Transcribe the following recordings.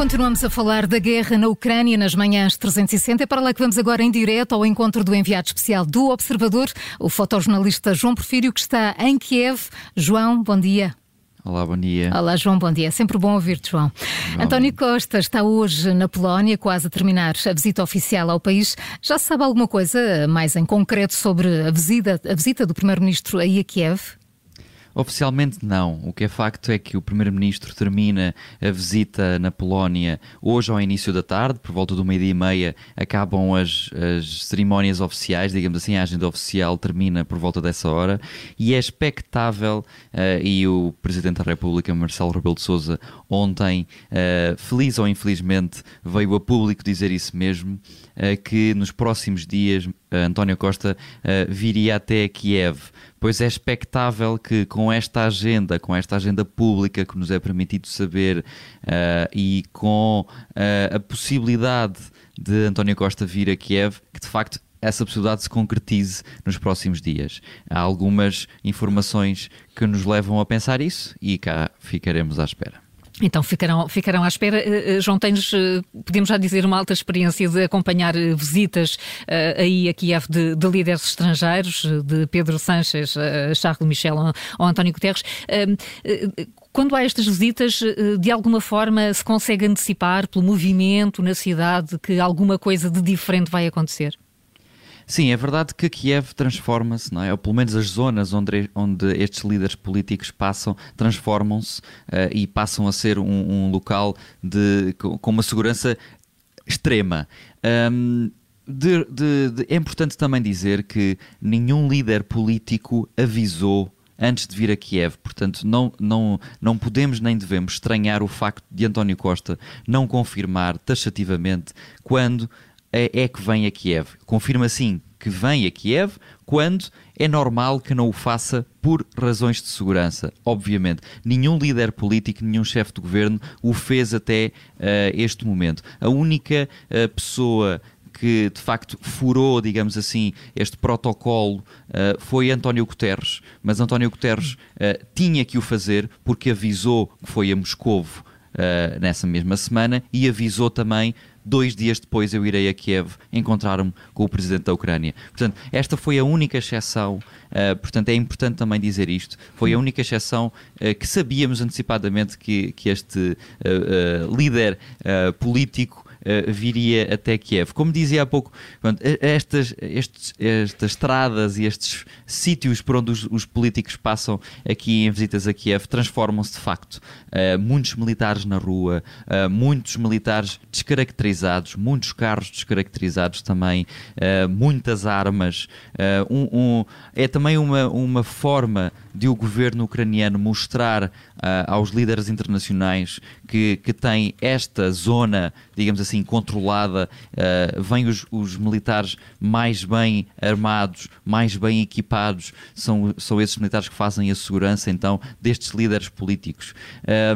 Continuamos a falar da guerra na Ucrânia nas manhãs 360. É para lá que vamos agora em direto ao encontro do enviado especial do Observador, o fotojornalista João Porfírio, que está em Kiev. João, bom dia. Olá, bom dia. Olá, João, bom dia. Sempre bom ouvir-te, João. Bom. António Costa está hoje na Polónia, quase a terminar a visita oficial ao país. Já se sabe alguma coisa mais em concreto sobre a visita, a visita do Primeiro-Ministro aí a Kiev? Oficialmente não. O que é facto é que o Primeiro-Ministro termina a visita na Polónia hoje ao início da tarde, por volta do meio-dia e meia, acabam as, as, cerimónias oficiais, digamos assim, a agenda oficial termina por volta dessa hora e é expectável, uh, e o Presidente da República, Marcelo Rebelo de Sousa, ontem, uh, feliz ou infelizmente, veio a público dizer isso mesmo, uh, que nos próximos dias António Costa viria até Kiev pois é expectável que com esta agenda, com esta agenda pública que nos é permitido saber uh, e com a possibilidade de António Costa vir a Kiev, que de facto essa possibilidade se concretize nos próximos dias. Há algumas informações que nos levam a pensar isso e cá ficaremos à espera. Então ficarão, ficarão à espera. Uh, João, tens, uh, podemos já dizer, uma alta experiência de acompanhar visitas aí a Kiev de, de, líderes estrangeiros, de Pedro Sanches, Charles Michel ou, ou António Guterres. Quando há estas visitas, de alguma forma se consegue antecipar pelo movimento na cidade que alguma coisa de diferente vai acontecer? Sim, é verdade que Kiev transforma-se, não é? Ou pelo menos as zonas onde, onde estes líderes políticos passam transformam-se uh, e passam a ser um, um local de, com uma segurança extrema. Um, de, de, de, é importante também dizer que nenhum líder político avisou antes de vir a Kiev. Portanto, não, não, não podemos nem devemos estranhar o facto de António Costa não confirmar taxativamente quando é, é que vem a Kiev. Confirma sim que vem a Kiev quando é normal que não o faça por razões de segurança. Obviamente, nenhum líder político, nenhum chefe de governo o fez até uh, este momento. A única uh, pessoa que de facto furou, digamos assim, este protocolo uh, foi António Guterres. Mas António Guterres uh, tinha que o fazer porque avisou que foi a Moscovo uh, nessa mesma semana e avisou também dois dias depois eu irei a Kiev encontrar-me com o presidente da Ucrânia. Portanto, esta foi a única exceção, uh, portanto é importante também dizer isto, foi a única exceção uh, que sabíamos antecipadamente que, que este uh, líder político uh, viria até Kiev. Como dizia há pouco, pronto, estas, estes, estas estradas e estes sítios por onde os, os, políticos passam aqui em visitas a Kiev transformam-se de facto. Uh, muitos militares na rua, uh, muitos militares descaracterizados, muitos carros descaracterizados também, muitas armas. Um, um, é também uma, uma forma de o governo ucraniano mostrar aos líderes internacionais que, que tem esta zona, digamos assim, controlada, uh, vêm os, os, militares mais bem armados, mais bem equipados, são, são esses militares que fazem a segurança então destes líderes políticos.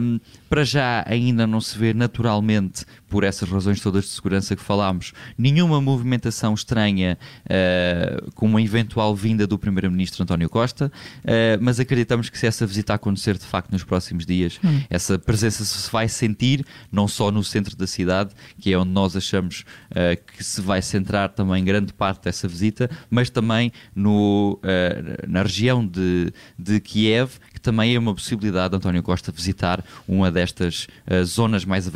Um, para já ainda não se vê naturalmente, por essas razões todas de segurança que falámos, nenhuma movimentação estranha uh, com uma eventual vinda do Primeiro-Ministro António Costa, uh, mas acreditamos que se essa visita acontecer de facto nos próximos dias, hum. essa presença se vai sentir, não só no centro da cidade, que é onde nós achamos uh, que se vai centrar também grande parte dessa visita, mas também no, na região de, de Kiev, também é uma possibilidade de António Costa visitar uma destas uh, zonas mais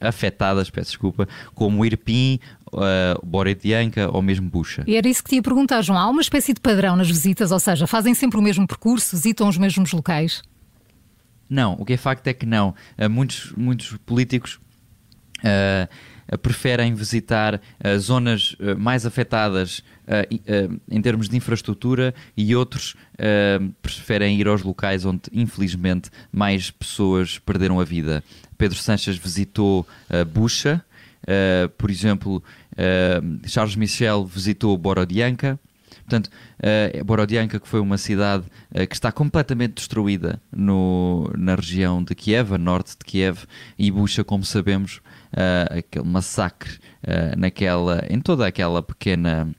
afetadas, peço desculpa, como Irpin, uh, Boretianca ou mesmo Bucha. E era isso que te ia perguntar, João. Há uma espécie de padrão nas visitas, ou seja, fazem sempre o mesmo percurso, visitam os mesmos locais? Não, o que é facto é que não. Uh, muitos, muitos políticos. Uh, preferem visitar uh, zonas uh, mais afetadas em termos de infraestrutura e outros preferem ir aos locais onde, infelizmente, mais pessoas perderam a vida. Pedro Sanches visitou Bucha, por exemplo, Charles Michel visitou Borodianka. Portanto, uh, Borodianka, que foi uma cidade uh, que está completamente destruída no, na região de Kiev, a norte de Kiev, e Bucha, como sabemos, aquele massacre uh, naquela, em toda aquela pequena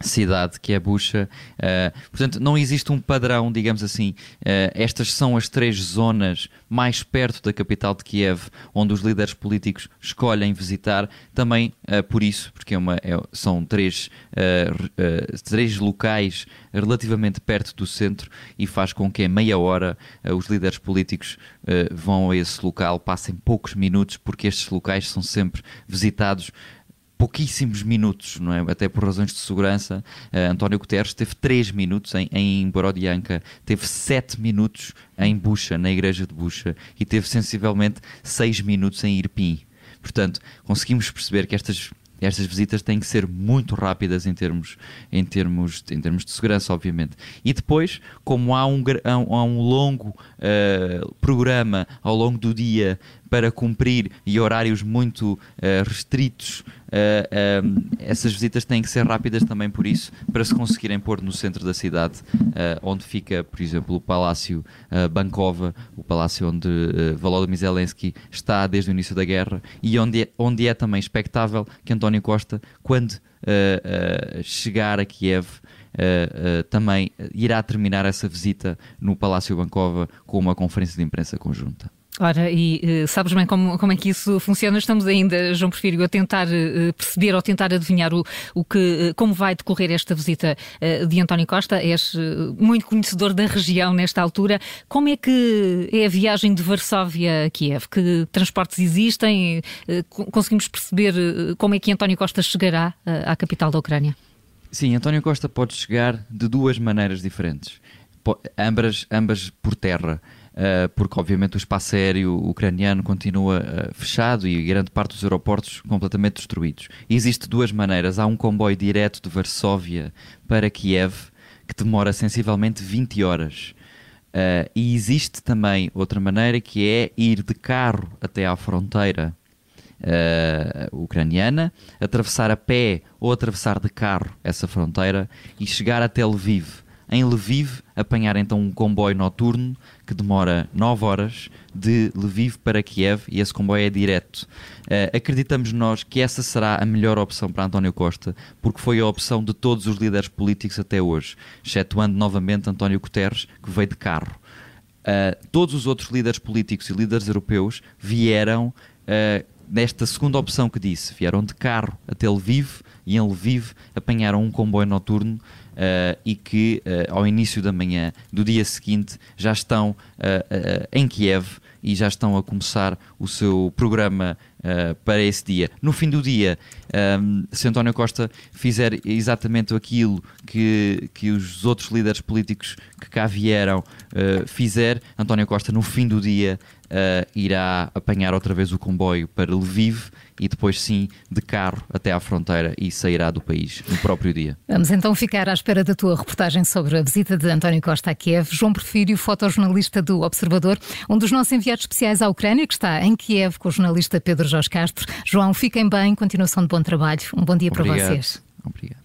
cidade que é Bucha. Uh, portanto, não existe um padrão, digamos assim. Uh, estas são as três zonas mais perto da capital de Kiev, onde os líderes políticos escolhem visitar. Também uh, por isso, porque é uma, é, são três, três locais relativamente perto do centro e faz com que em meia hora os líderes políticos vão a esse local, passem poucos minutos, porque estes locais são sempre visitados pouquíssimos minutos, não é? até por razões de segurança. Uh, António Guterres teve 3 minutos em, em Borodianka, teve 7 minutos em Bucha, na igreja de Bucha, e teve sensivelmente 6 minutos em Irpin. Portanto, conseguimos perceber que estas estas visitas têm que ser muito rápidas em termos, em termos, em termos de segurança, obviamente. E depois, como há um, há um longo uh, programa ao longo do dia para cumprir e horários muito uh, restritos, uh, essas visitas têm que ser rápidas também por isso, para se conseguirem pôr no centro da cidade, uh, onde fica, por exemplo, o Palácio Bankova, o palácio onde Volodymyr Zelensky está desde o início da guerra e onde é, onde é também expectável que António Costa, quando chegar a Kiev, Uh, uh, também irá terminar essa visita no Palácio Bankova com uma conferência de imprensa conjunta. Ora, e uh, sabes bem como, como é que isso funciona? Estamos ainda, João Porfírio, a tentar uh, perceber ou tentar adivinhar o, o que, como vai decorrer esta visita de António Costa. És muito conhecedor da região nesta altura. Como é que é a viagem de Varsóvia a Kiev? Que transportes existem? conseguimos perceber como é que António Costa chegará à capital da Ucrânia? Sim, António Costa pode chegar de duas maneiras diferentes, ambas, ambas por terra. Eh, porque obviamente o espaço aéreo ucraniano continua eh, fechado e grande parte dos aeroportos completamente destruídos. E existe duas maneiras. Há um comboio direto de Varsóvia para Kiev que demora sensivelmente 20 horas. Uh, e existe também outra maneira que é ir de carro até à fronteira uh, ucraniana, atravessar a pé ou atravessar de carro essa fronteira e chegar até Lviv em Lviv, apanhar então um comboio noturno que demora 9 horas de Lviv para Kiev e esse comboio é direto. Uh, acreditamos nós que essa será a melhor opção para António Costa, porque foi a opção de todos os líderes políticos até hoje, excetuando novamente António Guterres, que veio de carro. Uh, todos os outros líderes políticos e líderes europeus vieram uh, nesta segunda opção que disse, vieram de carro até Lviv e em Lviv apanharam um comboio noturno uh, e que uh, ao início da manhã do dia seguinte já estão uh, em Kiev e já estão a começar o seu programa para esse dia. No fim do dia, um, se António Costa fizer exatamente aquilo que, que os outros líderes políticos que cá vieram fizer, António Costa, no fim do dia, uh, irá apanhar outra vez o comboio para Lviv e depois sim de carro até à fronteira e sairá do país no próprio dia. Vamos então ficar à espera da tua reportagem sobre a visita de António Costa a Kiev. João Porfírio, fotojornalista do Observador, um dos nossos enviados especiais à Ucrânia, que está em Kiev com o jornalista Pedro Jorge Castro. João, fiquem bem, continuação de bom trabalho. Um bom dia Obrigado. para vocês. Obrigado.